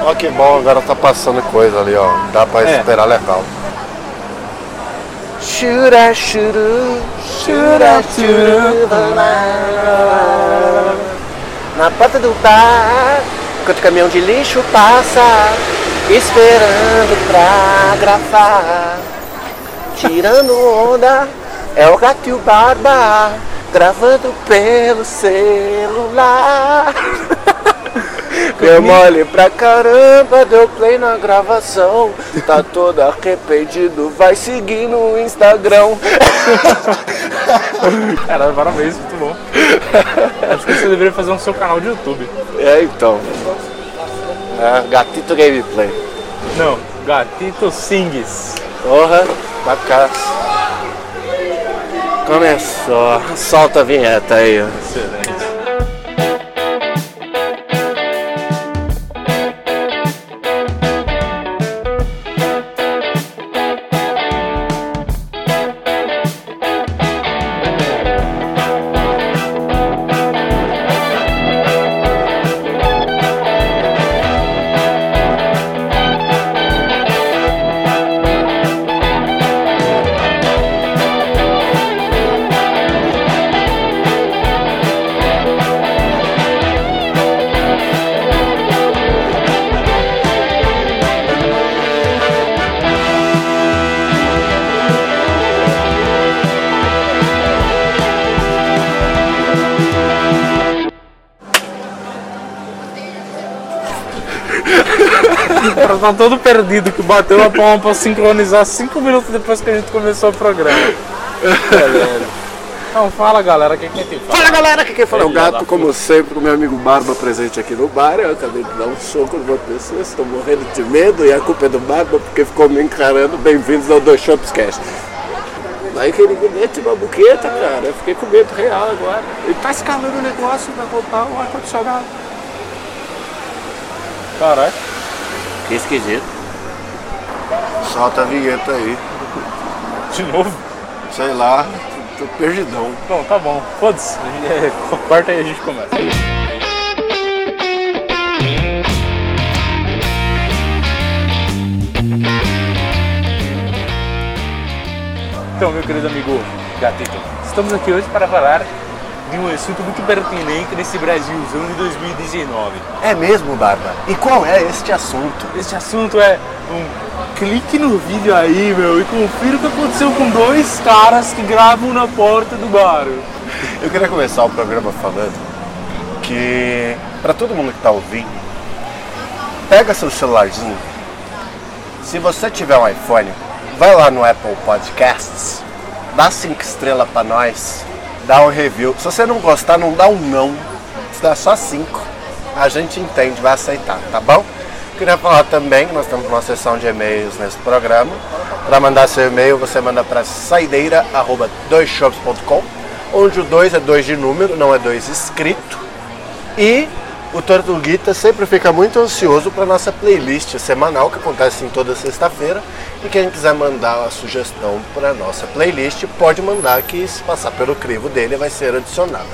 Ó que bom, agora tá passando coisa ali, ó. Dá pra É. esperar legal. Shura, shuru, shura, shuru, Na porta do bar, enquanto o caminhão de lixo passa, esperando pra gravar. Tirando onda, é o gato e o barba, gravando pelo celular. Deu mole pra caramba, deu play na gravação. Tá todo arrependido, vai seguir no Instagram. Cara, parabéns, muito bom. Acho que você deveria fazer um seu canal de YouTube. É então. É, gatito gameplay. Não, Gatito Sings. Porra, bacana. Começou. Solta a vinheta aí. ó. Excelente. O tá todo perdido que bateu a palma pra sincronizar cinco minutos depois que a gente começou o programa. Então fala galera, o que, que a gente fala? Fala galera, aqui quem fala é o Filha gato, como sempre, o meu amigo Barba presente aqui no bar. Eu acabei de dar um soco numa pessoa, estou morrendo de medo e a culpa é do Barba porque ficou me encarando. Bem-vindos ao Dois Shops Cast. Aí que ele me mete uma buqueta, cara. Eu fiquei com medo real agora. Ele tá escalando o negócio, vai voltar o ar-condicionado. Caralho. Que esquisito. Solta a vinheta aí. De novo? Sei lá, tô perdidão. Bom, tá bom. Foda-se. É, Corta aí a gente começa. Então, meu querido amigo Gatito, estamos aqui hoje para falar de um assunto muito pertinente nesse Brasilzão de 2019. É mesmo, Barba? E qual é este assunto? Este assunto é um clique no vídeo aí, meu, e confira o que aconteceu com dois caras que gravam na porta do bar. Eu queria começar o programa falando que, pra todo mundo que tá ouvindo, pega seu celularzinho. Se você tiver um iPhone, vai lá no Apple Podcasts, dá cinco estrelas pra nós, dá um review. Se você não gostar, não dá um não, se dá só cinco, a gente entende, vai aceitar, tá bom? Queria falar também que nós temos uma sessão de e-mails nesse programa. Para mandar seu e-mail, você manda para saideira@doisshops.com, onde o 2 é 2 de número, não é 2 escrito. E o Tortuguita sempre fica muito ansioso para nossa playlist semanal que acontece em toda sexta-feira. E quem quiser mandar a sugestão para nossa playlist, pode mandar que se passar pelo crivo dele vai ser adicionada.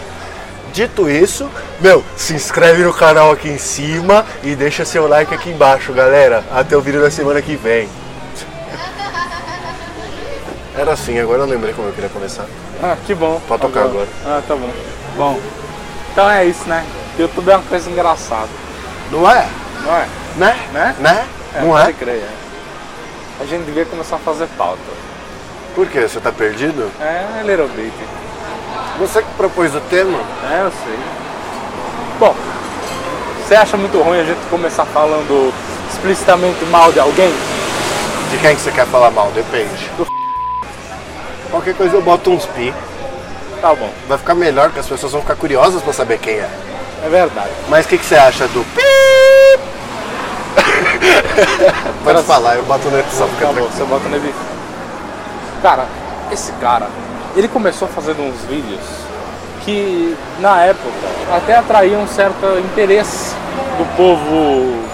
Dito isso, meu, se inscreve no canal aqui em cima e deixa seu like aqui embaixo, galera. Até o vídeo da semana que vem. Era assim, agora eu lembrei como eu queria começar. Ah, que bom. Pode tocar agora. Ah, tá bom. Bom, então é isso, né? YouTube é uma coisa engraçada, Não é? não é? Né? Né? Né? Não pode é? crer, é. A gente devia começar a fazer pauta. Por quê? Você tá perdido? É, little bit. Você que propôs o tema? É, eu sei. Bom, você acha muito ruim a gente começar falando explicitamente mal de alguém? De quem que você quer falar mal? Depende. Qualquer coisa eu boto uns pi. Tá bom, Vai ficar melhor, porque as pessoas vão ficar curiosas pra saber quem é. É verdade. Mas o que, que você acha do? Pode falar, eu boto na edição. Tá bom, você bota no vídeo. Cara, esse cara, ele começou fazendo uns vídeos que na época até atraíam um certo interesse do povo.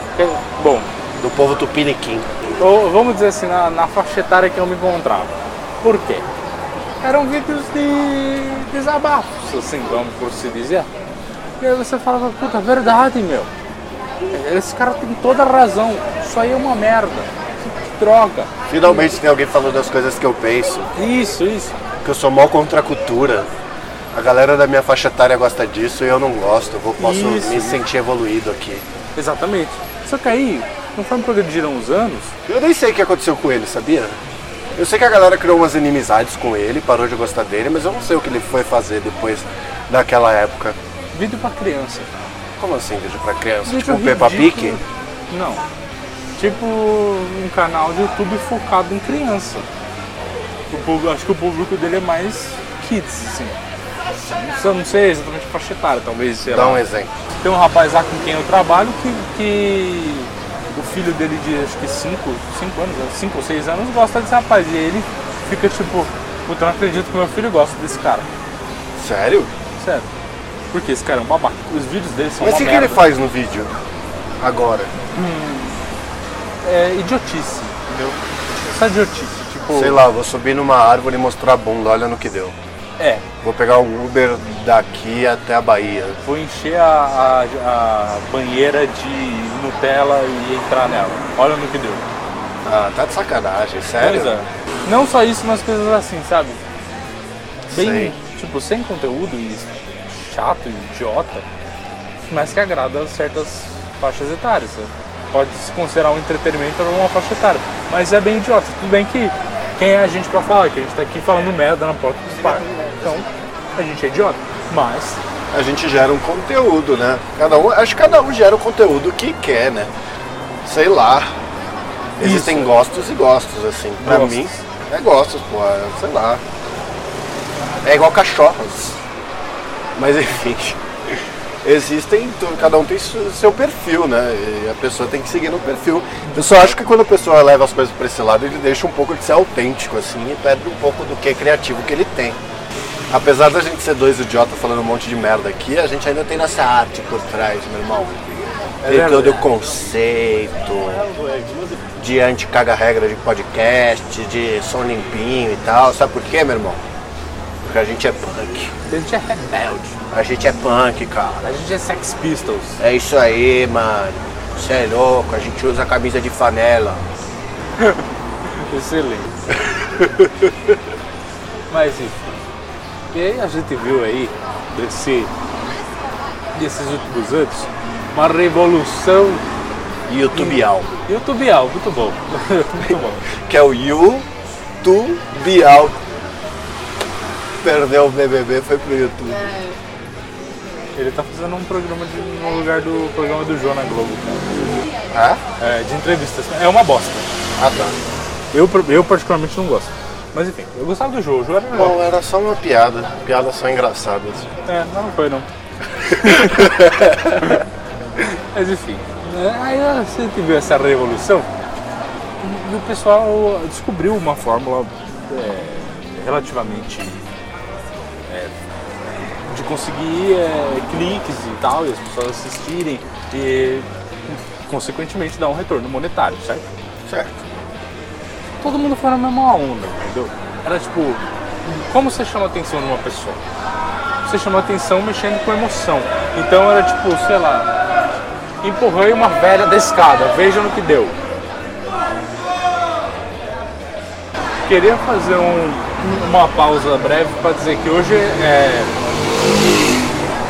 Bom, Do povo tupiniquim. ou vamos dizer assim, na, na faixa etária que eu me encontrava. Por quê? Eram vídeos de desabafos, assim, vamos por se dizer. E aí você falava, puta, verdade, meu. Esse cara tem toda a razão. Isso aí é uma merda. Que droga. Finalmente tem alguém falando das coisas que eu penso. Isso, isso. Que eu sou mal contra a cultura. A galera da minha faixa etária gosta disso e eu não gosto. Eu vou, posso Isso, me isso. sentir evoluído aqui. Exatamente. Só que aí, conforme progrediram os anos, Eu nem sei o que aconteceu com ele, sabia? Eu sei que a galera criou umas inimizades com ele, parou de gostar dele, mas eu não sei o que ele foi fazer depois daquela época. Vídeo pra criança. Como assim, vídeo pra criança? Vídeo tipo um Peppa. Pig? Não. Tipo um canal de YouTube focado em criança. O público- acho que o público dele é mais kids, assim. Eu não sei exatamente faixa etária, talvez, sei Dá lá. um exemplo. Tem um rapaz lá com quem eu trabalho que, que o filho dele de acho que 5 anos, 5 ou 6 anos gosta desse rapaz. E ele fica tipo, puta, eu não acredito que meu filho gosta desse cara. Sério? Sério. Porque esse cara é um babaca. Os vídeos dele são Mas o que, que ele faz no vídeo? Agora? É idiotice, entendeu? Só idiotice. Tipo, Sei lá, vou subir numa árvore e mostrar a bunda, olha no que deu. É, Vou pegar um Uber daqui até a Bahia. vou encher a, a- a banheira de Nutella e entrar nela. Olha no que deu. Ah, tá de sacanagem, sério? Pois é. Não só isso, mas coisas assim, sabe? Bem, Sei. tipo, sem conteúdo e chato e idiota, mas que agrada certas faixas etárias. sabe? Pode se considerar um entretenimento para uma faixa etária, mas é bem idiota. Tudo bem que quem é a gente pra falar? Que a gente tá aqui falando merda na porta dos pais. Então, a gente é idiota. Mas, A gente gera um conteúdo, né? Cada um, acho que cada um gera o conteúdo que quer, né? Sei lá. Existem Isso. gostos e gostos, assim. Pra Gostos. mim, é gostos, pô. Sei lá. É igual cachorros. Mas enfim. Existem, cada um tem seu perfil, né? E a pessoa tem que seguir no perfil. Eu só acho que quando a pessoa leva as coisas pra esse lado, ele deixa um pouco de ser autêntico, assim, e perde um pouco do que é criativo que ele tem. Apesar da gente ser dois idiotas falando um monte de merda aqui, a gente ainda tem nossa arte por trás, meu irmão. Tem verdade. todo o conceito de anti-caga-regra de podcast, de som limpinho e tal. Sabe por quê, meu irmão? Porque a gente é punk. a gente é rebelde. A gente é punk, cara. A gente é Sex Pistols. É isso aí, mano. Você é louco, a gente usa camisa de flanela. Excelente. Mas enfim. E aí a gente viu aí, desse, desses últimos anos, uma revolução YouTubeal. youtubial, muito bom. muito bom. Que é o YouTubeal. Perdeu o BBB, foi pro YouTube. Ele tá fazendo um programa de, no lugar do programa do João na Globo, Ah? cara. É, de entrevistas. É uma bosta. Ah, tá. Eu, eu particularmente não gosto. Mas enfim, eu gostava do João, o João era legal. Era só uma piada. Piadas são engraçadas. É, não, foi não. Mas enfim, né, aí a gente viu essa revolução e o pessoal descobriu uma fórmula é, relativamente é, de conseguir é, cliques e tal, e as pessoas assistirem e consequentemente dar um retorno monetário, certo? Certo. todo mundo foi na mesma onda, entendeu? Era tipo, como você chama a atenção de uma pessoa? Você chama a atenção mexendo com emoção. Então era tipo, sei lá, empurrei uma velha da escada, veja no que deu. Queria fazer um- uma pausa breve para dizer que hoje é,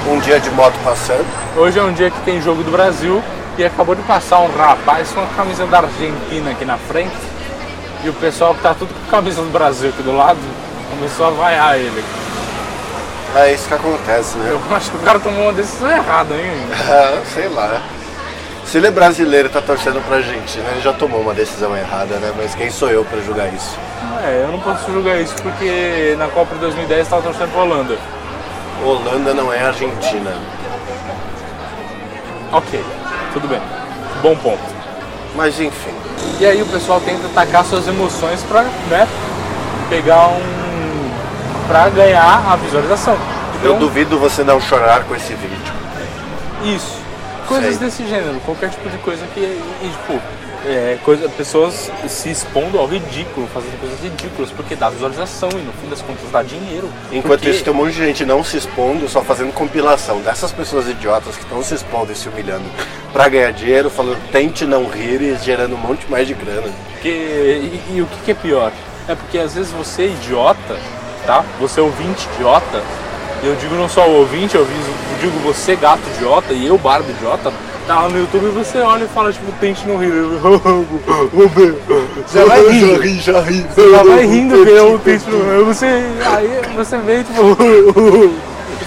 Um dia de moto passando. hoje é um dia que tem jogo do Brasil e acabou de passar um rapaz com a camisa da Argentina aqui na frente. E o pessoal que tá tudo com a camisa do Brasil aqui do lado começou a vaiar ele. É isso que acontece, né? Eu acho que o cara tomou uma decisão errada, hein? Ah, sei lá. Se ele é brasileiro e tá torcendo pra Argentina, ele já tomou uma decisão errada, né? Mas quem sou eu pra julgar isso? É, eu não posso julgar isso porque na Copa de 2010 tava torcendo pra Holanda. Holanda não é Argentina. Ok, tudo bem. Bom ponto. Mas enfim. E aí o pessoal tenta atacar suas emoções pra, né, pegar um. pra ganhar a visualização. Eu Então, duvido você não chorar com esse vídeo. isso. Coisas Sei. desse gênero, qualquer tipo de coisa que, e, tipo, é, coisa, pessoas se expondo ao ridículo, fazendo coisas ridículas, porque dá visualização e no fim das contas dá dinheiro. Enquanto Porque- isso, tem um monte de gente não se expondo, só fazendo compilação dessas pessoas idiotas que estão se expondo e se humilhando pra ganhar dinheiro, falando tente não rir e gerando um monte mais de grana. Porque, e, e o que, que é pior? É porque às vezes você é idiota, tá? Você é ouvinte idiota, eu digo não só o ouvinte, eu digo- você gato idiota e eu barba idiota, tá lá no YouTube e você olha e fala, tipo, tente não rir. Já vai rindo. Já ri, já ri. Você já vai rindo que eu tente não rir. Você, aí você vem tipo.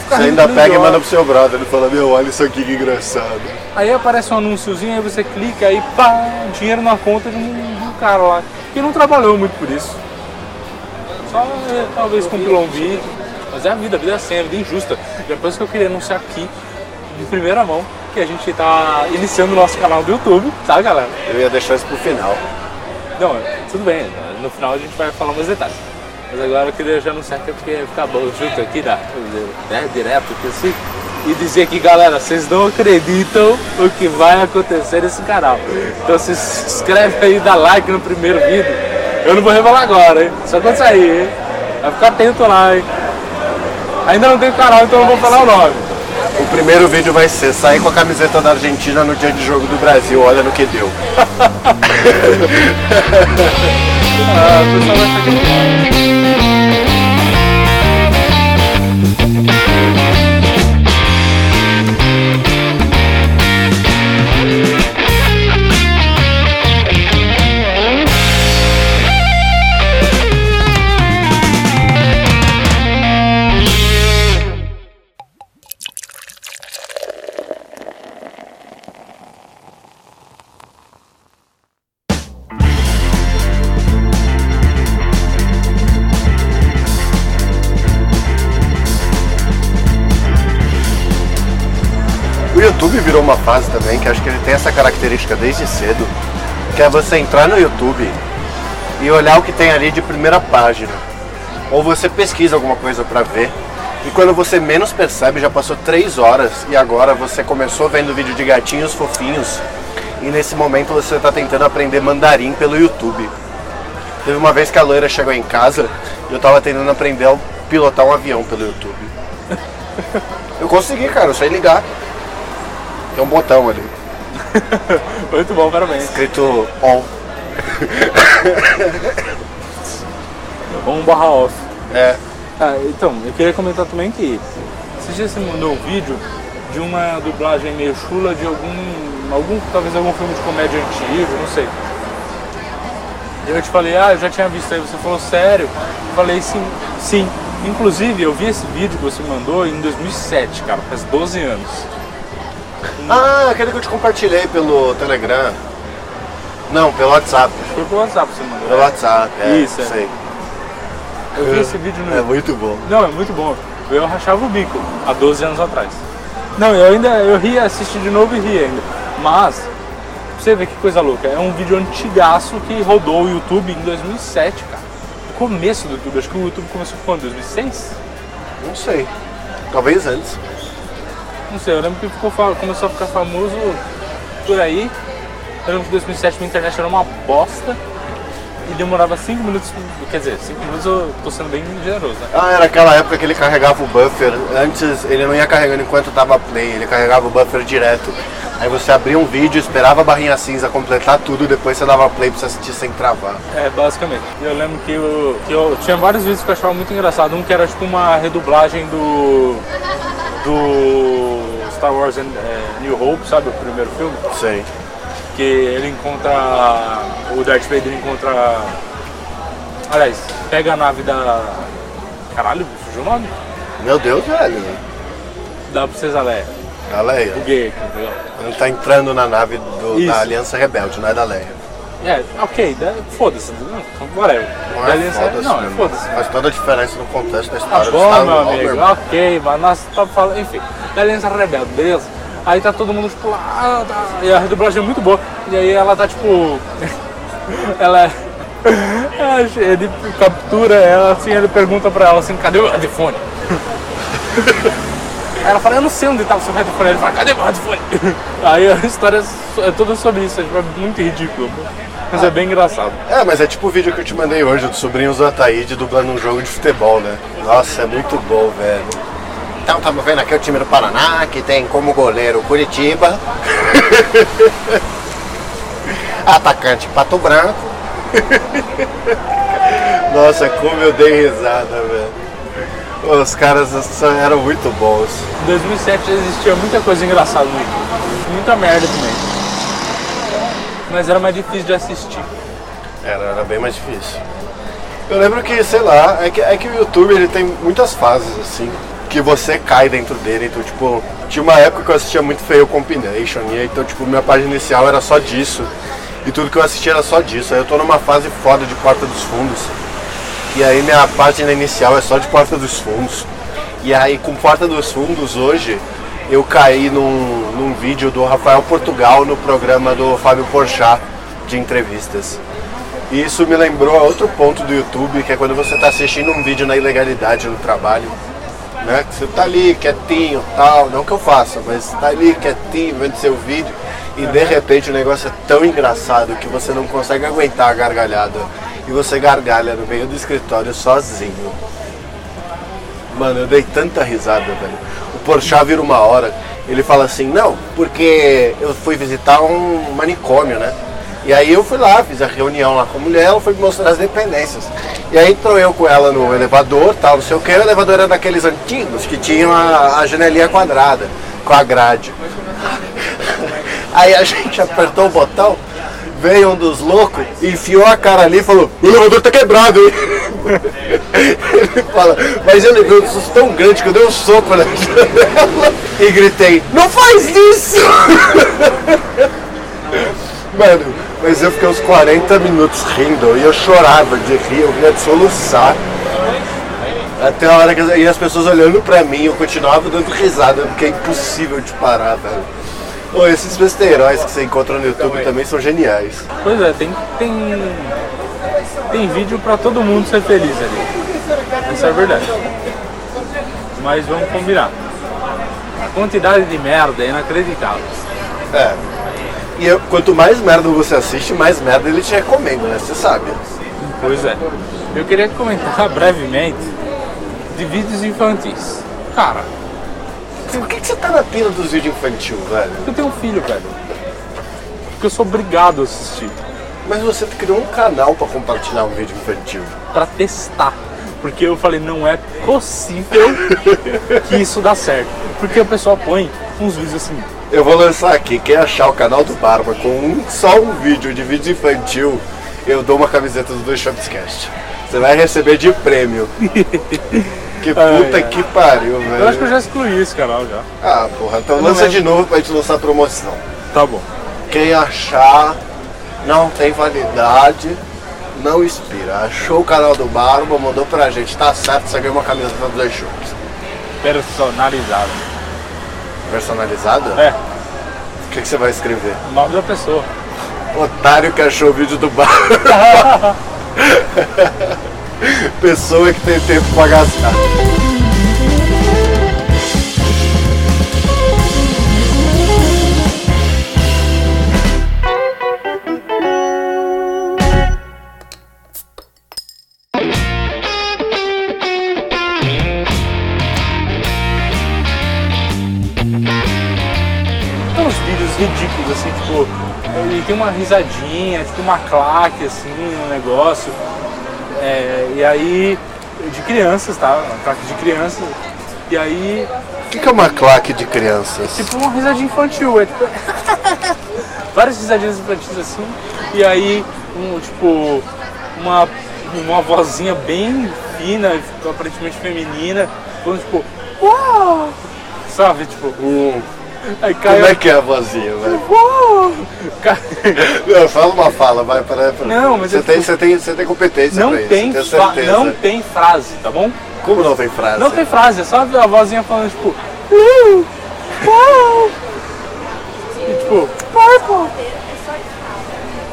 Você ainda pega e manda pro seu brother, ele fala, meu, olha isso aqui que engraçado. Aí aparece um anúnciozinho, aí você clica aí pá, dinheiro na conta de um, de um cara lá, que não trabalhou muito por isso. Só é, talvez compilou um vídeo. Mas é a vida, a vida é assim, a vida é injusta. Depois que eu queria anunciar aqui, de primeira mão, que a gente tá iniciando o nosso canal do YouTube, tá galera? Eu ia deixar isso pro final. Não, tudo bem, no final a gente vai falar mais detalhes. Mas agora eu queria já anunciar que é porque ficar bom junto aqui, da, né, direto, que assim, e dizer que galera, vocês não acreditam o que vai acontecer nesse canal. Então se inscreve aí, dá like no primeiro vídeo. Eu não vou revelar agora, hein? Só quando sair, hein? Vai ficar atento lá, hein? Ainda não tem canal, então eu não vou falar o nome. O primeiro vídeo vai ser sair com a camiseta da Argentina no dia de jogo do Brasil, olha no que deu. Ah, o pessoal vai ficar aqui. Uma fase também que acho que ele tem essa característica desde cedo, que é você entrar no YouTube e olhar o que tem ali de primeira página. Ou você pesquisa alguma coisa pra ver. E quando você menos percebe, já passou três horas e agora você começou vendo vídeo de gatinhos fofinhos e nesse momento você está tentando aprender mandarim pelo YouTube. Teve uma vez que a loira chegou em casa e eu tava tentando aprender a pilotar um avião pelo YouTube. Eu consegui, cara, eu sei ligar. Tem um botão ali, Muito bom, parabéns. escrito on. Um barra off. É, Ah, então, eu queria comentar também que esses dias você mandou um vídeo de uma dublagem meio chula de algum, algum talvez algum filme de comédia antigo, não sei. E eu te falei, ah, eu já tinha visto aí, você falou sério? Eu falei sim, sim. Inclusive, eu vi esse vídeo que você mandou em 2007, cara, faz 12 anos. Ah, aquele que eu te compartilhei pelo Telegram. Não, pelo WhatsApp. Foi pro WhatsApp que você mandou. Pelo WhatsApp, é. Isso, é. sei. Eu vi esse vídeo no É muito bom. Não, é muito bom. Eu rachava o bico há 12 anos atrás. Não, eu ainda eu ri, assisti de novo e ri ainda. Mas, você ver que coisa louca, é um vídeo antigaço que rodou o YouTube em 2007, cara. Começo do YouTube, acho que o YouTube começou quando? 2006? Não sei. Talvez antes. Não sei, eu lembro que ficou, começou a ficar famoso por aí. Eu lembro que em 2007 minha internet era uma bosta e demorava 5 minutos, quer dizer, 5 minutos eu tô sendo bem generoso, né? Ah, era aquela época que ele carregava o buffer. Antes ele não ia carregando enquanto tava play, ele carregava o buffer direto. Aí você abria um vídeo, esperava a barrinha cinza completar tudo, depois você dava play pra você assistir sem travar. É, basicamente. Eu lembro que eu, que eu tinha vários vídeos que eu achava muito engraçado. Um que era tipo uma redublagem do. do Star Wars é, New Hope, sabe? O primeiro filme. Sei. Que ele encontra. O Darth Vader encontra. Aliás, pega a nave da. Caralho, fugiu o nome? Meu Deus, velho. Da Princesa Leia. Da Leia. O gay entendeu? Ele tá entrando na nave do- da Aliança Rebelde, não é da Leia. É, ok, da- foda-se, não, whatever. Não é foda-se, não, é foda-se. Faz toda a diferença no contexto da Tá história do bom, meu amigo, ok, mas nós estamos falando, enfim, da Aliança Rebelde, beleza? Aí tá todo mundo tipo lá, tá, e a redublagem é muito boa, e aí ela tá tipo. ela. ela- Ele captura ela assim, ele pergunta pra ela assim, cadê o headphone? Ela fala, eu não sei onde tá o seu headphone. Ele fala, cadê meu headphone? Aí a história é é toda sobre isso, é tipo, é muito ridículo. Mas é bem engraçado. É, mas é tipo o vídeo que eu te mandei hoje dos sobrinhos do Ataíde dublando um jogo de futebol, né? Nossa, é muito bom, velho. Então, estamos vendo aqui o time do Paraná, que tem como goleiro Curitiba. Atacante Pato Branco. Nossa, como eu dei risada, velho. Os caras eram muito bons. Em 2007 já existia muita coisa engraçada no YouTube. Muita merda também. Mas era mais difícil de assistir. Era, era bem mais difícil. Eu lembro que, sei lá, é que, é que o YouTube ele tem muitas fases, assim, que você cai dentro dele. Então, tipo, tinha uma época que eu assistia muito Fail Combination, e aí, então, tipo, minha página inicial era só disso. E tudo que eu assistia era só disso. Aí eu tô numa fase foda de Porta dos Fundos. E aí minha página inicial é só de Porta dos Fundos. E aí com Porta dos Fundos hoje eu caí num, num vídeo do Rafael Portugal no programa do Fábio Porchat de entrevistas. E isso me lembrou a outro ponto do YouTube, que é quando você está assistindo um vídeo na ilegalidade no trabalho. Né? Que você tá ali quietinho tal, não que eu faça, mas tá ali quietinho vendo seu vídeo e de repente o negócio é tão engraçado que você não consegue aguentar a gargalhada e você gargalha no meio do escritório sozinho. Mano, eu dei tanta risada, velho. Porchat vira uma hora, ele fala assim, não, porque eu fui visitar um manicômio, né? E aí eu fui lá, fiz a reunião lá com a mulher, ela foi me mostrar as dependências. E aí entrou eu com ela no elevador, tal, não sei o que, o elevador era daqueles antigos que tinham a, a janelinha quadrada, com a grade. Aí a gente apertou o botão, veio um dos loucos, enfiou a cara ali e falou, o elevador tá quebrado, hein? Ele fala, mas eu levei um susto tão grande que eu dei um soco na janela e gritei, não faz isso! Mano, mas eu fiquei uns 40 minutos rindo e eu chorava de rir, eu vinha de soluçar. Até a hora que e as pessoas olhando pra mim, eu continuava dando risada, porque é impossível de parar, velho. Ô, esses besteirões que você encontra no YouTube também são geniais. Pois é, tem, tem, tem vídeo pra todo mundo ser feliz ali. Essa é a verdade. Mas vamos combinar. A quantidade de merda é inacreditável. É. E eu- quanto mais merda você assiste, mais merda ele te recomenda, né? Você sabe. Pois é. Eu queria comentar brevemente de vídeos infantis. Cara, Por que, que você tá na pila dos vídeos infantil, velho? eu tenho um filho, velho. Porque eu sou obrigado a assistir. Mas você criou um canal pra compartilhar um vídeo infantil. Pra testar. Porque eu falei, não é possível que isso dá certo. Porque o pessoal põe uns vídeos assim, Eu vou lançar aqui, quem achar o canal do Barba com um, só um vídeo de vídeo infantil, eu dou uma camiseta do Dois Shopscast. Você vai receber de prêmio. Que puta que pariu, velho. Eu acho que eu já excluí esse canal já. Ah, porra, então não lança lembro. de novo pra gente lançar a promoção. Tá bom. Quem achar não tem validade, não expira. Achou o canal do Barba, mandou pra gente, tá certo, você ganhou uma camiseta do Dois Shops. Personalizado. Personalizada? É, O que, que você vai escrever? o nome da pessoa. Otário que achou o vídeo do Barba. Pessoa que tem tempo pra gastar. Ridículos, assim, tipo, ele tem uma risadinha, tipo uma claque, assim, no negócio. É, e aí, de crianças, tá? Uma claque de crianças. E aí, O que, que é uma claque de crianças? tipo uma risadinha infantil, é tipo. Várias risadinhas infantis assim. E aí, um, tipo, uma, uma vozinha bem fina, aparentemente feminina, falando tipo, uau! Sabe, tipo, Hum, aí cai. como é que é a vozinha, velho? Não, Fala uma fala, vai, para, para. Não, mas você, é tem, você, tem, você tem competência Não pra isso, tem, tenho fa- não tem frase, tá bom? Como não tem frase? Não tem frase, é só a vozinha falando tipo, uau! Uau! E tipo, purple!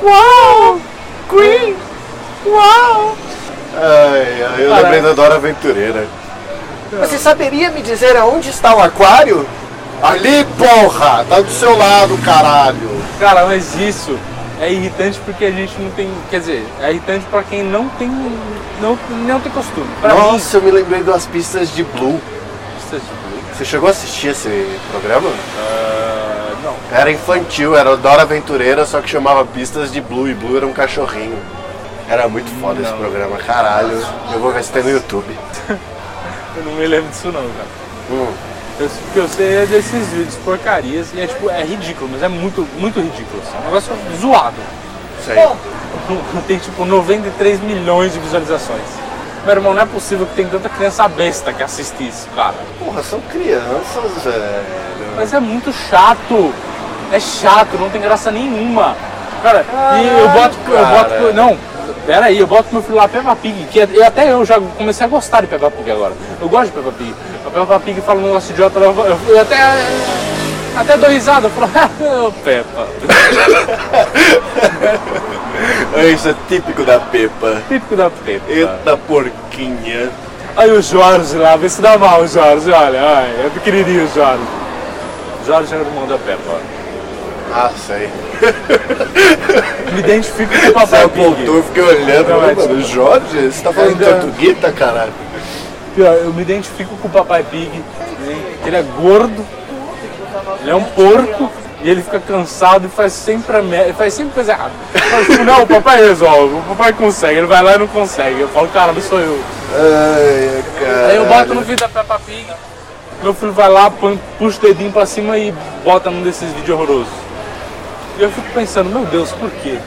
Uau! Green! Uau! Ai, ai, eu lembrei da Dora Aventureira. Você saberia me dizer aonde está o aquário? Ali, porra! Tá do seu lado, caralho! Cara, mas isso é irritante porque a gente não tem. Quer dizer, é irritante pra quem não tem. Não, não tem costume. Pra mim, Nossa, eu me lembrei das pistas de Blue. é de boa. Você chegou a assistir esse programa? Ah, não. Era infantil, era Dora Aventureira, só que chamava Pistas de Blue e Blue era um cachorrinho. Era muito foda esse Não. programa, caralho. Eu vou ver se tem no YouTube. Eu não me lembro disso não, cara. Hum. Eu, o que eu sei é desses vídeos porcarias e é tipo, é ridículo, mas é muito, muito ridículo. Assim. É um negócio zoado. Sei. Tem tipo 93 milhões de visualizações. Meu irmão, não é possível que tem tanta criança besta que assiste isso, cara. Porra, são crianças, velho. Mas é muito chato. É chato, não tem graça nenhuma. Cara, e eu boto. Eu cara. boto não, pera aí, eu boto meu filho lá Peppa Pig, que é- eu, até eu já comecei a gostar de Peppa Pig agora. Eu gosto de Peppa Pig. A Peppa Pig fala um negócio idiota, eu, eu, eu até. Até dou risada, eu falo, ô Peppa. Isso é típico da Pepa. Típico da Peppa. Eita porquinha. Aí o Jorge lá, vê se dá mal o Jorge, olha, ai, é pequenininho o Jorge. Jorge era o irmão da Peppa. Ah, sei. Me identifico com o Você Papai apontou, eu fiquei olhando. É mano, Jorge, você tá falando de Tortuguita, caralho? Pior, eu me identifico com o Papai Pig, né? ele é gordo, ele é um porco e ele fica cansado e faz sempre a faz sempre coisa errada. Mas, tipo, não, o papai resolve, o papai consegue, ele vai lá e não consegue. Eu falo, cara, não sou eu. Ai. Aí eu boto no vídeo da Peppa Pig, meu filho vai lá, puxa o dedinho pra cima e bota num desses vídeos horrorosos. E eu fico pensando, meu Deus, por quê?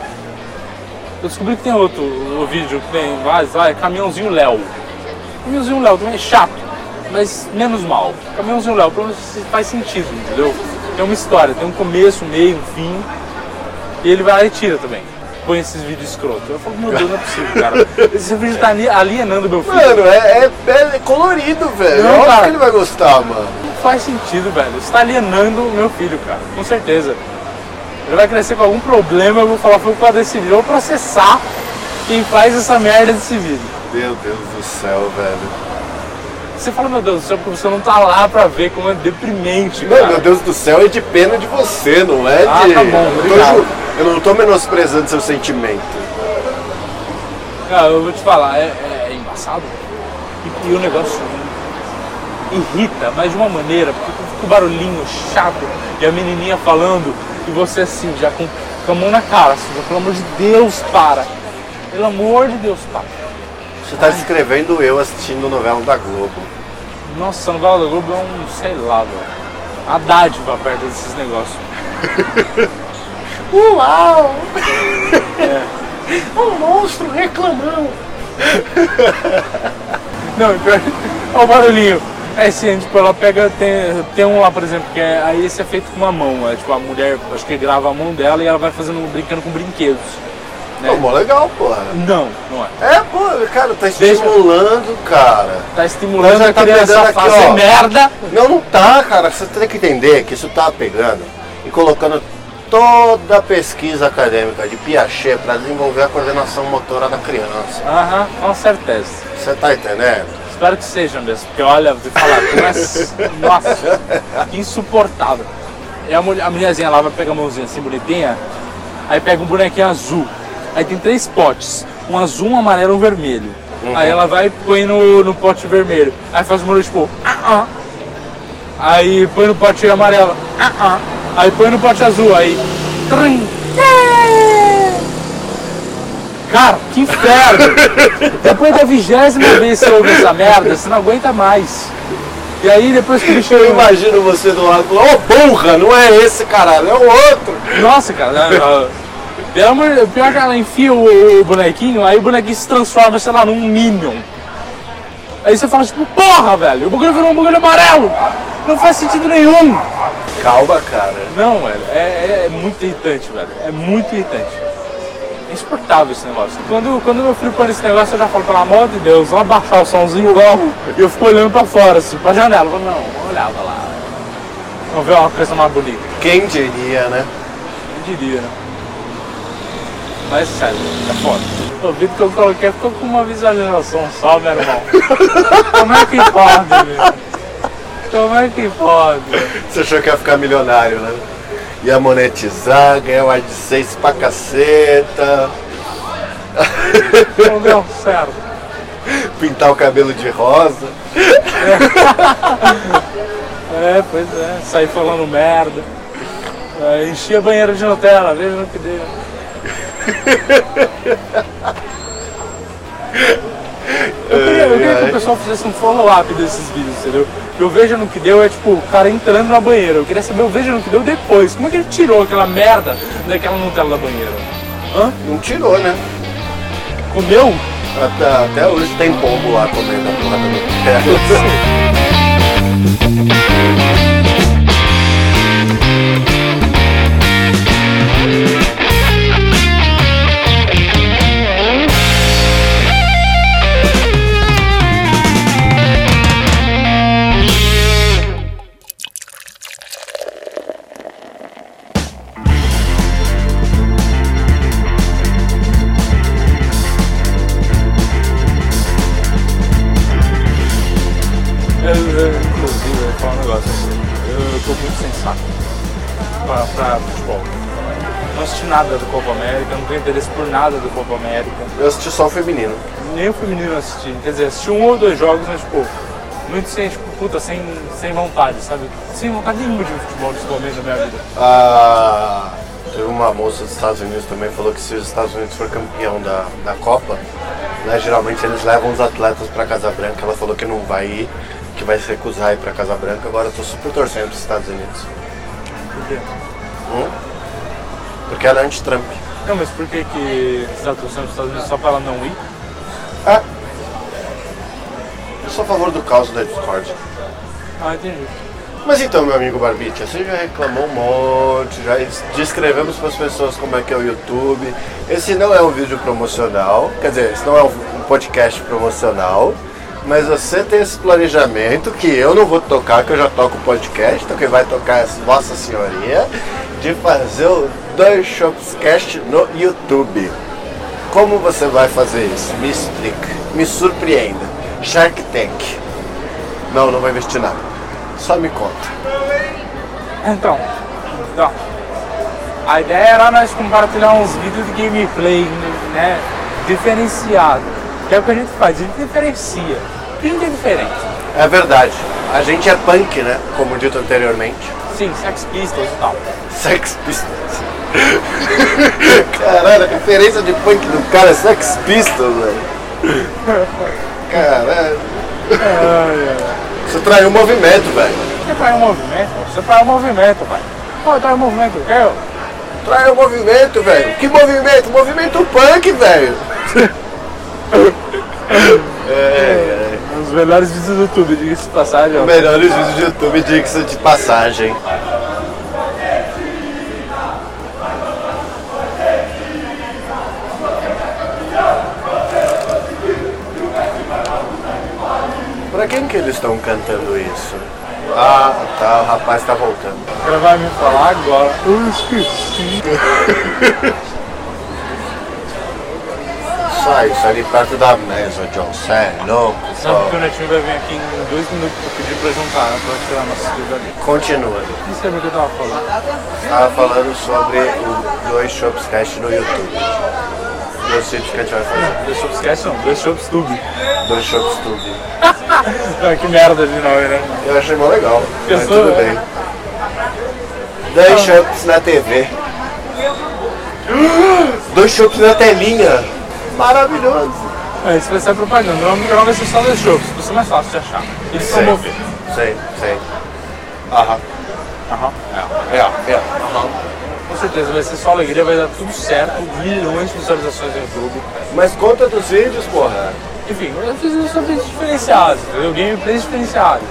Eu descobri que tem outro vídeo que tem, vai, vai, caminhãozinho Léo. Caminhãozinho Léo também é chato, mas menos mal. Caminhãozinho Léo, pelo menos faz sentido, entendeu? Tem uma história, tem um começo, um meio, um fim. E ele vai lá e tira também. Põe esses vídeos escrotos. Eu falo, meu Deus, não é possível, cara. Esse vídeo tá ali- alienando meu filho. Mano, é, é- é colorido, velho. Não, Óbvio cara. que ele vai gostar, mano. Não faz sentido, velho. Você tá alienando meu filho, cara. Com certeza. Ele vai crescer com algum problema, eu vou falar, foi por causa desse vídeo. Eu vou processar quem faz essa merda desse vídeo. Meu Deus do céu, velho. Você fala, meu Deus do céu, porque você não tá lá pra ver como é deprimente, cara. meu Deus do céu, é de pena de você, não é Ah, de. tá bom, eu, não tô eu não tô menosprezando seu sentimento. Cara, eu vou te falar, é, é- é embaçado. E, e o negócio irrita, mas de uma maneira, porque fica o barulhinho chato e a menininha falando e você assim, já com, com a mão na cara, assim, pelo amor de Deus, para. Pelo amor de Deus, para. Você tá descrevendo eu assistindo novela da Globo. Nossa, a novela da Globo é um, sei lá, velho. A dádiva perto desses negócios. Uau! Um monstro reclamão. Não, pior, olha o barulhinho. É assim, tipo, ela pega, tem, tem um lá, por exemplo, que é, aí esse é feito com uma mão, é, tipo, a mulher, acho que grava a mão dela e ela vai fazendo, brincando com brinquedos. Né? Pô, mó legal, porra. Não, não é. É, pô, cara, tá estimulando, cara. Tá estimulando a tá criança a aqui, fazer ó. merda. Não, não tá, cara. Você tem que entender que isso tá pegando e colocando toda a pesquisa acadêmica de Piaget para desenvolver a coordenação motora da criança. Aham, com certeza. Você tá entendendo? Espero que seja mesmo, porque olha, vou falar, mas, nossa, que insuportável. E a, mulher, a mulherzinha lá vai pegar a mãozinha assim, bonitinha, aí pega um bonequinho azul. Aí tem três potes, um azul, um amarelo e um vermelho. Aí ela vai e põe no, no pote vermelho. Aí faz um barulho tipo, ah, ah. Aí põe no pote amarelo, ah, ah. Aí põe no pote azul, aí. trim, Cara, que inferno! Depois da vigésima vez que você ouve essa merda, você não aguenta mais. E aí depois que o bicho. Eu imagino você do lado ô burra, não é esse caralho, é o outro. Nossa, cara. Pelo amor pior que ela enfia o, o bonequinho, aí o bonequinho se transforma, sei lá, num Minion. Aí você fala tipo, porra, velho, o bagulho virou um bagulho amarelo! Não faz sentido nenhum! Calma, cara. Não, velho, é, é- é muito irritante, velho. É muito irritante. É insuportável esse negócio. Quando, quando meu filho põe esse negócio, eu já falo, pelo amor de Deus, vamos abaixar o somzinho logo. E eu fico olhando pra fora, assim, pra janela. Eu falo, não, olhava lá. Vamos ver uma coisa mais bonita. Quem diria, né? Eu diria, né? Mas sério, é foda. O vídeo que eu coloquei ficou com uma visualização só, meu irmão. Como é que pode, velho? Como é que pode? Você achou que ia ficar milionário, né? Ia monetizar, ganhar o AdSense pra caceta, Não deu certo. pintar o cabelo de rosa. É, pois é, sair falando merda. É, enchi a banheira de Nutella, veja no que deu. Eu queria, eu queria que o pessoal fizesse um follow-up desses vídeos, entendeu? Eu vejo no que deu é tipo o cara entrando na banheira. Eu queria saber o vejo no que deu depois. Como é que ele tirou aquela merda daquela Nutella da banheira? Hã? Não tirou, né? Comeu? Até, até hoje tem pombo lá comendo a porra da Nutella. por nada do Copa América. Eu assisti só o feminino. Nem o feminino eu assisti. Quer dizer, assisti um ou dois jogos, mas tipo, muito sem, tipo, puta, sem, sem vontade, sabe? Sem vontade nenhuma de futebol nesse momento da minha vida. Ah, teve uma moça dos Estados Unidos também falou que se os Estados Unidos for campeão da, da Copa, né, geralmente eles levam os atletas pra Casa Branca. Ela falou que não vai ir, que vai se recusar a ir pra Casa Branca. Agora eu tô super torcendo pros Estados Unidos. Por quê? Hum? Porque ela é anti-Trump. Não, mas por que que você tá torcendo pros Estados Unidos só pra ela não ir? Ah, eu sou a favor do caos da Discord. Ah, entendi. Mas então, meu amigo Barbicha, você já reclamou um monte, já descrevemos para as pessoas como é que é o YouTube. Esse não é um vídeo promocional, quer dizer, esse não é um podcast promocional, mas você tem esse planejamento que eu não vou tocar, que eu já toco o podcast, então quem vai tocar é Vossa Senhoria, de fazer o Dois Shops Cast no YouTube. Como você vai fazer isso? Me explique, me surpreenda. Shark Tank. Não, não vai investir nada. Só me conta. Então, então, a ideia era nós compartilhar uns vídeos de gameplay, né, diferenciado. Que é o que a gente faz, a gente diferencia. A gente é diferente. É verdade. A gente é punk, né? Como dito anteriormente. Sim, Sex Pistols e tal. Sex Pistols. Caralho, a referência de punk do cara é Sex Pistols, velho. Caralho. Você traiu o movimento, velho. Você faz um movimento, você faz um movimento, pai. Pô, tá um movimento, o quê? Traiu o movimento, velho. Que movimento? Movimento punk, velho. é, Os melhores vídeos do YouTube, diga-se de passagem, é. ó. Melhores vídeos do YouTube, diga-se de passagem. Que eles estão cantando isso? Ah, tá, o rapaz tá voltando. Ela vai me falar agora. Eu esqueci. Sai, sai ali perto da mesa, John. Cê é louco, Sabe que o Netinho vai vir aqui em dois minutos pra pedir pra juntar, né? Pra tirar nossas coisas ali. Continua. Não sei o que eu tava falando. Tava falando sobre o dois Shops Cast no YouTube. Dois vídeos que a gente vai fazer. Dois Shops Cast não, dois Shops Tube. Dois Shops Tube. Ah, que merda de nome, né? Eu achei mó legal. Mas Pensou, tudo né? bem. Dois Shops na TV. Dois Shops na telinha. Maravilhoso. É, isso vai ser propaganda. O nome do canal vai ser só dois Shops, vai ser mais fácil de achar. De Sei. promover. Sei, sei. Aham. Aham. É. É, é. Aham. Com certeza, vai ser só alegria, vai dar tudo certo, milhões de visualizações no YouTube. Mas conta dos vídeos, porra. Enfim, eu fiz isso sobre diferenciados, entendeu? Gameplays diferenciados.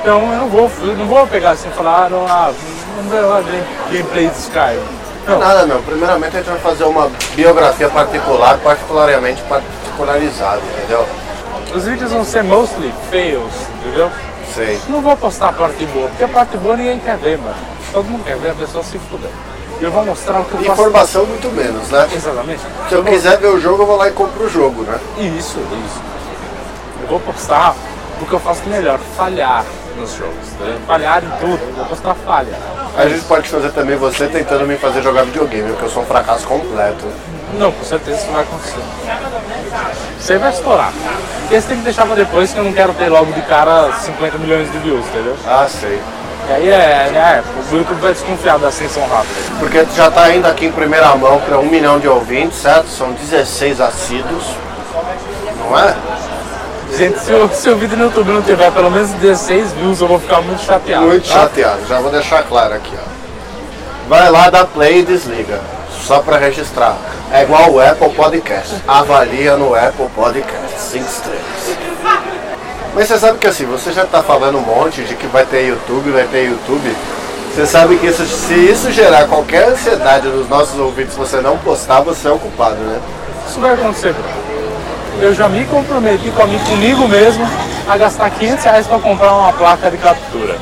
Então eu não vou, eu não vou pegar assim e falar, ah, não, ah, vamos ver game- gameplay de Skyrim. Não, Nada não. Primeiramente a gente vai fazer uma biografia particular, particularmente particularizada, entendeu? os vídeos vão ser mostly fails, entendeu? Sei. Não vou postar a parte boa, porque a parte boa ninguém quer ver, mano. Todo mundo quer ver a pessoa se fuder. Eu vou mostrar o que eu faço. Informação muito menos, né? Exatamente. Se eu quiser ver o jogo, eu vou lá e compro o jogo, né? Isso, isso. Eu vou postar o que eu faço melhor, falhar nos jogos. Né? Falhar em tudo, eu vou postar falha. A gente pode fazer também você tentando me fazer jogar videogame, porque eu sou um fracasso completo. Não, com certeza isso vai acontecer. Você vai estourar. Você tem que deixar pra depois que eu não quero ter logo de cara 50 milhões de views, entendeu? Ah, sei. E aí é, né, o YouTube vai desconfiar da ascensão rápida. Porque tu já tá indo aqui em primeira mão para um milhão de ouvintes, certo? São 16 assíduos. Não é? Gente, se o, se o vídeo no YouTube não tiver pelo menos 16 views, eu vou ficar muito chateado. Muito tá? chateado, já vou deixar claro aqui, ó. Vai lá, dá play e desliga. Só para registrar. É igual o Apple Podcast. Avalia no Apple Podcast. 5 estrelas. Mas você sabe que assim, você já tá falando um monte de que vai ter YouTube, vai ter YouTube. Você sabe que isso, se isso gerar qualquer ansiedade nos nossos ouvintes, você não postar, você é o culpado, né? Isso vai acontecer. Eu já me comprometi comigo, comigo mesmo a gastar 500 reais para comprar uma placa de captura.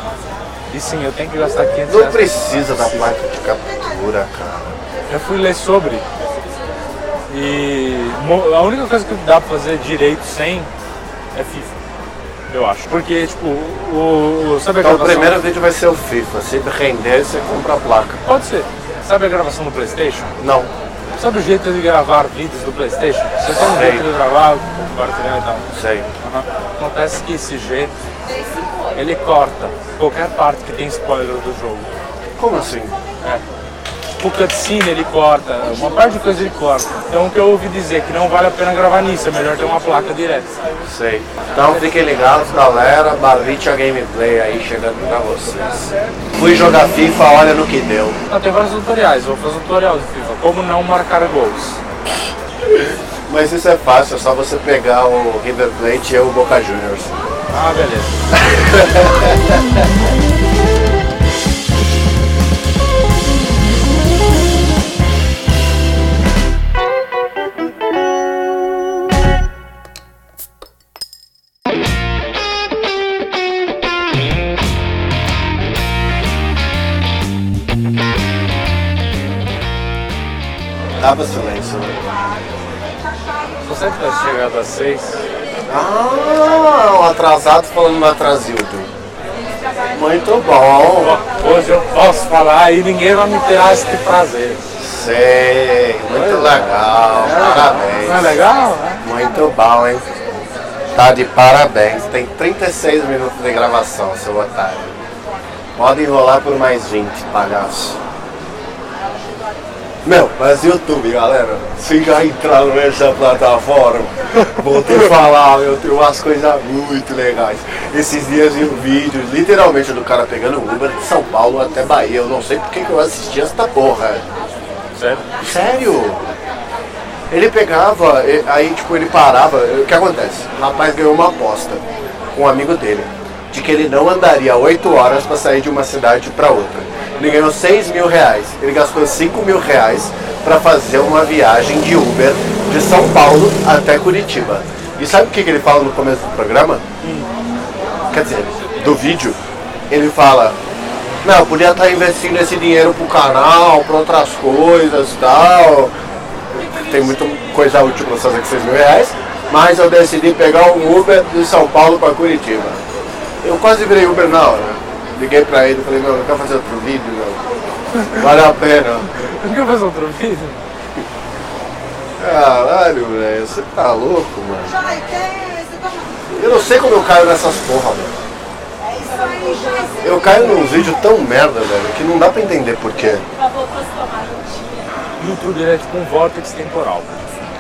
E sim, eu tenho que gastar 500 Não reais. precisa da placa de captura, cara. Eu fui ler sobre. E a única coisa que dá pra fazer direito sem é FIFA. Eu acho. Porque, tipo, o. o- sabe a Então o gravação? primeiro vídeo vai ser o FIFA. Se render, você compra a placa. Pode ser. Sabe a gravação do Playstation? Não. Sabe o jeito de gravar vídeos do Playstation? Você tem um jeito de gravar, compartilhar e tal. Sei. Aham. Acontece que esse jeito, ele corta qualquer parte que tem spoiler do jogo. Como assim? O cutscene ele corta, uma parte de coisa ele corta. Então o que eu ouvi dizer é que não vale a pena gravar nisso, é melhor ter uma placa direta. Sei. Então fiquem ligados, galera. Bavitia Gameplay aí chegando pra vocês. Fui jogar FIFA, olha no que deu. Ah, tem vários tutoriais, vou fazer um tutorial de FIFA, como não marcar gols. Mas isso é fácil, é só você pegar o River Plate e o Boca Juniors. Ah, beleza. Tava silêncio, você tivesse chegado às seis, Ah, o atrasado falando no atrasildo. Muito bom. hoje eu posso falar e ninguém vai me tirar esse prazer. Sei, muito legal. Parabéns. Não é legal? né? Muito bom, hein? Tá de parabéns. Tem 36 minutos de gravação, seu otário. Pode enrolar por mais 20, palhaço. Meu, mas YouTube, galera, se já entraram nessa plataforma, vou te falar, eu tenho umas coisas muito legais. Esses dias vi um vídeo, literalmente, do cara pegando Uber de São Paulo até Bahia. Eu não sei porque que eu assisti essa porra. Sério? Sério? Ele pegava, aí tipo, ele parava. O que acontece? O rapaz ganhou uma aposta com um amigo dele de que ele não andaria 8 horas para sair de uma cidade para outra. Ele ganhou 6 mil reais. Ele gastou 5 mil reais para fazer uma viagem de Uber de São Paulo até Curitiba. E sabe o que, que ele fala no começo do programa? Quer dizer, do vídeo, ele fala não, eu podia estar investindo esse dinheiro pro canal, pra outras coisas e tal. Tem muita coisa útil pra fazer com 6 mil reais. Mas eu decidi pegar um Uber de São Paulo pra Curitiba. Eu quase virei Uber na hora. Liguei pra ele e falei, meu, não quer fazer outro vídeo, não? Vale a pena. Não quer fazer outro vídeo? Caralho, velho, você tá louco, mano. Eu não sei como eu caio nessas porra, mano. Eu caio num vídeo tão merda, velho, que não dá pra entender por quê. O YouTube ele é tipo um vórtice temporal.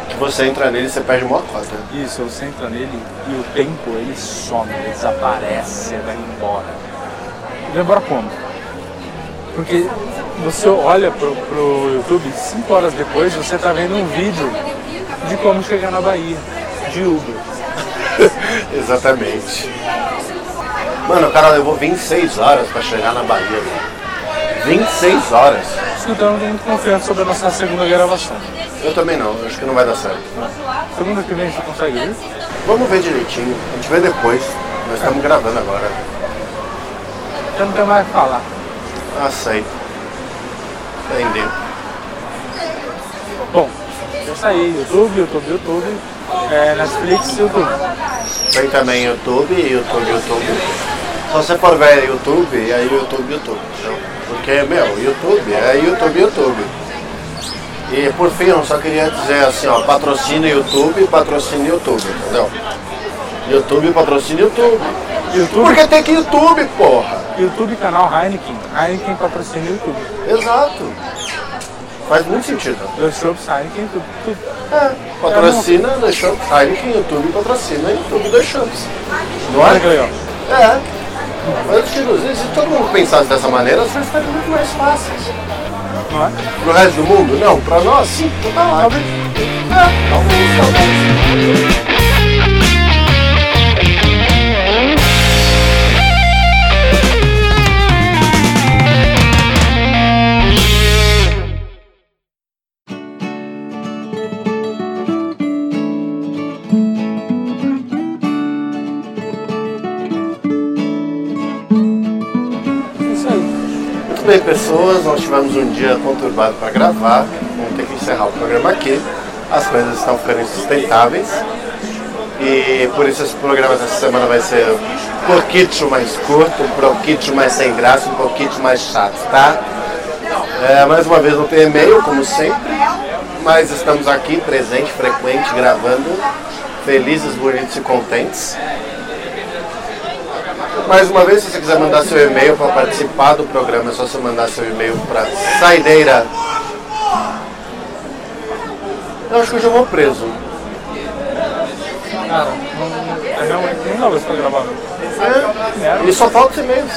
Que você entra nele e você perde uma cota. Isso, você entra nele e o tempo ele some, ele desaparece, vai embora. Embora como? Porque você olha pro, pro YouTube, 5 horas depois você tá vendo um vídeo de como chegar na Bahia, de Uber. Exatamente. Mano, o cara levou 26 horas pra chegar na Bahia, velho. 26 horas. Então eu não tenho muito confiança sobre a nossa segunda gravação. Eu também não, acho que não vai dar certo. Segunda que vem você consegue? Vamos ver direitinho, a gente vê depois. Nós estamos gravando agora. Eu não tenho mais o que falar. Aceito. Entendeu? Bom, é isso aí, YouTube, YouTube, YouTube, é, Netflix, YouTube. Tem também YouTube, YouTube, YouTube. Se você for ver YouTube, é YouTube, YouTube. Porque, meu, YouTube é YouTube, YouTube. E por fim, eu só queria dizer assim, ó, patrocina YouTube, patrocina YouTube, entendeu? YouTube patrocina YouTube. YouTube, Porque tem que YouTube, porra. YouTube canal Heineken. Heineken patrocina o YouTube. Exato. Faz muito sentido. Dois shows Heineken, tudo, tudo. É, patrocina The Shops. Heineken, YouTube patrocina YouTube The Shops. Não Olha que é? legal. É. Mas, tipo, se todo mundo pensasse dessa maneira, as coisas ficariam muito mais fáceis. Não é? Pro resto do mundo? Não, pra nós sim, então tá lá. É, talvez, talvez. Pessoas, nós tivemos um dia conturbado para gravar. Vamos ter que encerrar o programa aqui. As coisas estão ficando insustentáveis. E por isso esse programa dessa semana vai ser um pouquinho mais curto, um pouquinho mais sem graça, um pouquinho mais chato, tá? É, mais uma vez não tem e-mail, como sempre, mas estamos aqui, presente, frequente, gravando, felizes, bonitos e contentes. Mais uma vez, se você quiser mandar seu e-mail para participar do programa, é só você mandar seu e-mail para saideira. Eu acho que eu já vou preso. Cara, não, é realmente não dá mais pra gravar. É, e só falta os e-mails.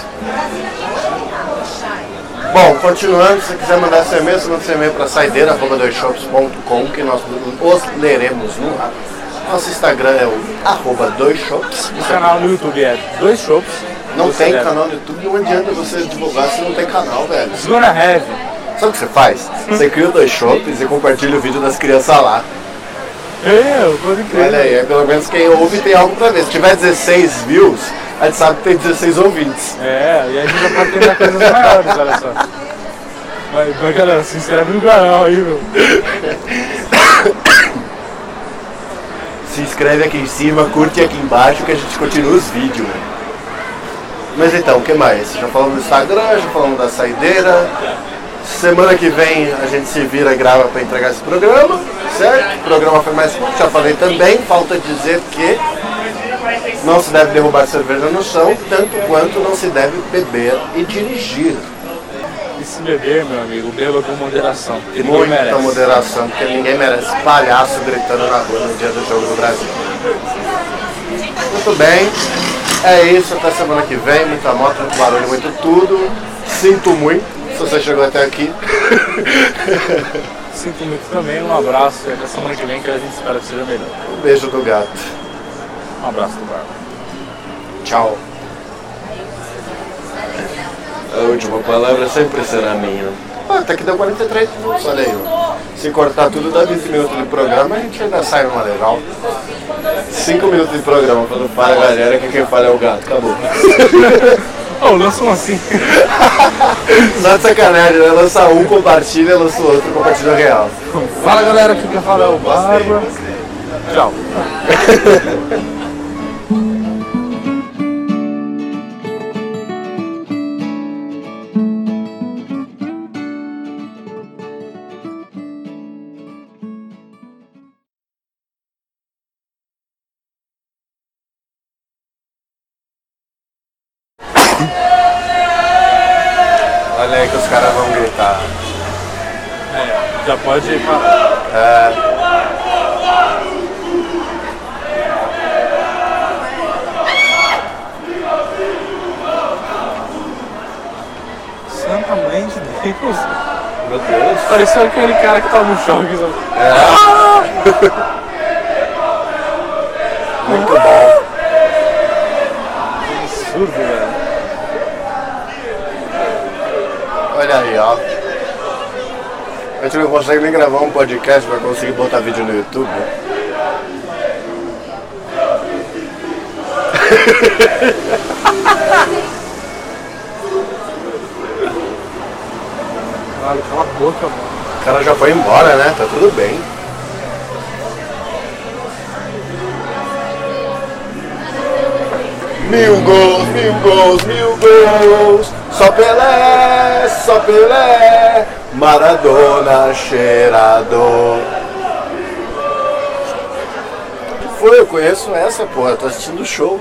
Bom, continuando, se você quiser mandar seu e-mail, você manda seu e-mail para saideira.doisshops.com que nós os leremos no ar. Nosso Instagram é o arroba doisshops. O canal no YouTube é dois shows. Não Você tem deve- canal no YouTube, não adianta você divulgar se não tem canal, velho. It's gonna have. Sabe o que você faz? Você cria dois shops e compartilha o vídeo das crianças lá. Eu, pode crer. Olha aí, é pelo menos quem ouve tem algo pra ver. Se tiver 16 views, a gente sabe que tem 16 ouvintes. É, e a gente já pode tentar coisas maiores, olha só. Mas, mas galera, se inscreve no canal aí, meu. Se inscreve aqui em cima, curte aqui embaixo que a gente continua os vídeos. Mas então, o que mais? Já falamos do Instagram, já falamos da saideira. Semana que vem a gente se vira e grava para entregar esse programa, certo? O programa foi mais curto, já falei também. Falta dizer que não se deve derrubar cerveja no chão, tanto quanto não se deve beber e dirigir. E se beber, meu amigo, beba com moderação. porque Muita merece. moderação, porque ninguém merece palhaço gritando na rua no dia do jogo do Brasil. Muito bem, é isso, até semana que vem, muita moto, muito barulho, muito tudo. Sinto muito se você chegou até aqui. Sinto muito também, um abraço e até semana que vem que a gente espera que seja melhor. Um beijo do gato. Um abraço do Barba. Tchau. A última palavra sempre será minha. Ah, até que deu 43 minutos, olha aí. ó. Se cortar tudo, dá 20 minutos de programa, a gente ainda sai numa legal. 5 minutos de programa, quando fala a galera que quem fala é o gato, acabou. Oh, lança um assim. Só de sacanagem, né? Lança um, compartilha, lança o outro, compartilha real. Fala galera, aqui quem fala é o Barba. Tchau. Olha aí que os caras vão gritar. É, já pode parar. É, Santa mãe de Deus. meu Deus. Pareceu aquele cara que tava no choque. sabe? Muito bom. Absurdo, velho. Olha aí, ó. A gente não consegue nem gravar um podcast pra conseguir botar vídeo no YouTube. Caralho, cala a boca, mano. O cara já foi embora, né? Tá tudo bem. Mil gols, mil gols, mil gols. Só Pelé, só Pelé. Maradona cheirador. Foi, eu conheço essa, porra. Tô assistindo o show.